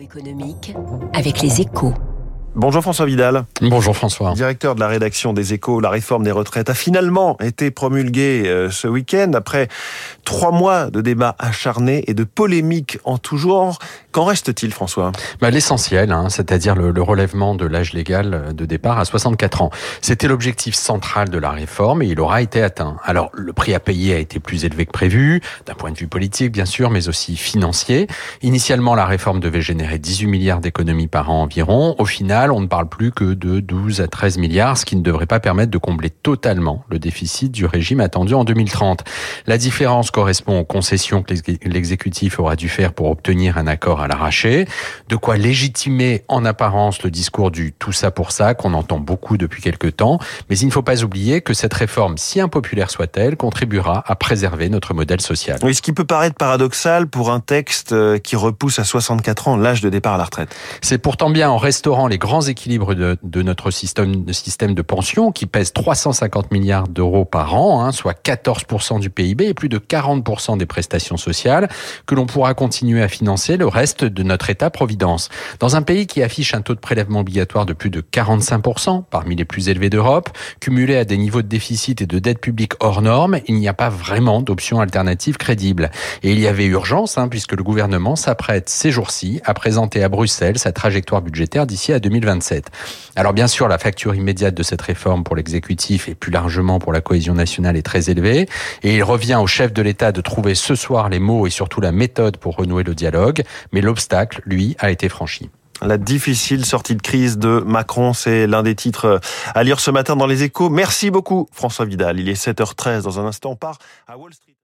Économique avec les échos. Bonjour François Vidal. Bonjour François. Directeur de la rédaction des Échos, la réforme des retraites a finalement été promulguée euh, ce week-end après trois mois de débats acharnés et de polémiques en tout genre. Qu'en reste-t-il François? Bah, L'essentiel, hein, c'est-à-dire le, le, relèvement de l'âge légal de départ à 64 ans. C'était l'objectif central de la réforme et il aura été atteint. Alors le prix à payer a été plus élevé que prévu, d'un point de vue politique bien sûr, mais aussi financier. Initialement, la réforme devait générer 18 milliards d'économies par an environ. Au final, on ne parle plus que de 12 à 13 milliards, ce qui ne devrait pas permettre de combler totalement le déficit du régime attendu en 2030. La différence correspond aux concessions que l'exécutif aura dû faire pour obtenir un accord à l'arraché, de quoi légitimer en apparence le discours du tout ça pour ça qu'on entend beaucoup depuis quelques temps, mais il ne faut pas oublier que cette réforme, si impopulaire soit-elle, contribuera à préserver notre modèle social. Oui, ce qui peut paraître paradoxal pour un texte euh, qui repousse à 64 ans l'âge de départ à la retraite. C'est pourtant bien en restaurant les grands grands équilibres de, de notre système de, système de pension qui pèse 350 milliards d'euros par an, hein, soit 14% du PIB et plus de 40% des prestations sociales, que l'on pourra continuer à financer le reste de notre État-providence. Dans un pays qui affiche un taux de prélèvement obligatoire de plus de 45%, parmi les plus élevés d'Europe, cumulé à des niveaux de déficit et de dette publique hors normes, il n'y a pas vraiment d'option alternative crédible. Et il y avait urgence, hein, puisque le gouvernement s'apprête ces jours-ci à présenter à Bruxelles sa trajectoire budgétaire d'ici à 2020. 2027. Alors bien sûr, la facture immédiate de cette réforme pour l'exécutif et plus largement pour la cohésion nationale est très élevée et il revient au chef de l'État de trouver ce soir les mots et surtout la méthode pour renouer le dialogue, mais l'obstacle, lui, a été franchi. La difficile sortie de crise de Macron, c'est l'un des titres à lire ce matin dans les échos. Merci beaucoup François Vidal. Il est 7h13 dans un instant, on part à Wall Street.